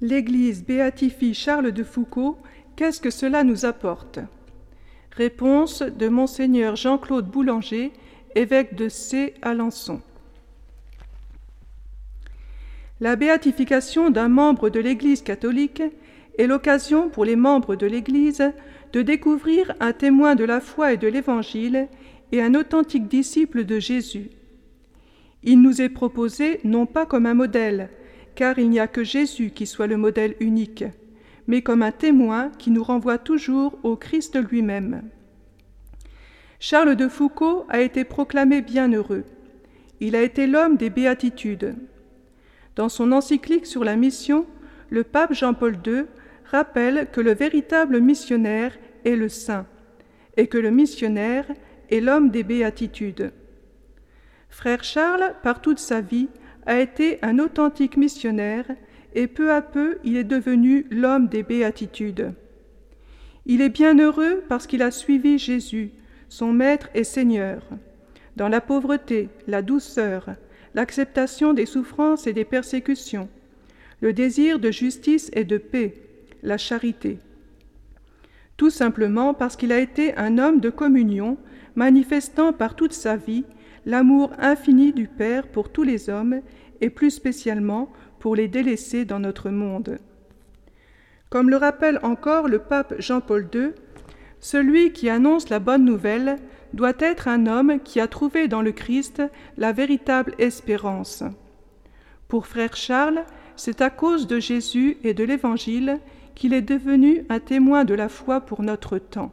L'Église béatifie Charles de Foucault. Qu'est-ce que cela nous apporte? Réponse de Monseigneur Jean-Claude Boulanger, évêque de C. Alençon. La béatification d'un membre de l'Église catholique est l'occasion pour les membres de l'Église de découvrir un témoin de la foi et de l'Évangile et un authentique disciple de Jésus. Il nous est proposé non pas comme un modèle, car il n'y a que Jésus qui soit le modèle unique, mais comme un témoin qui nous renvoie toujours au Christ lui-même. Charles de Foucault a été proclamé bienheureux. Il a été l'homme des béatitudes. Dans son encyclique sur la mission, le pape Jean-Paul II rappelle que le véritable missionnaire est le saint, et que le missionnaire est l'homme des béatitudes. Frère Charles, par toute sa vie, a été un authentique missionnaire, et peu à peu il est devenu l'homme des béatitudes. Il est bien heureux parce qu'il a suivi Jésus, son Maître et Seigneur, dans la pauvreté, la douceur, l'acceptation des souffrances et des persécutions, le désir de justice et de paix, la charité. Tout simplement parce qu'il a été un homme de communion, manifestant par toute sa vie l'amour infini du Père pour tous les hommes et plus spécialement pour les délaissés dans notre monde. Comme le rappelle encore le pape Jean-Paul II, celui qui annonce la bonne nouvelle doit être un homme qui a trouvé dans le Christ la véritable espérance. Pour frère Charles, c'est à cause de Jésus et de l'Évangile qu'il est devenu un témoin de la foi pour notre temps.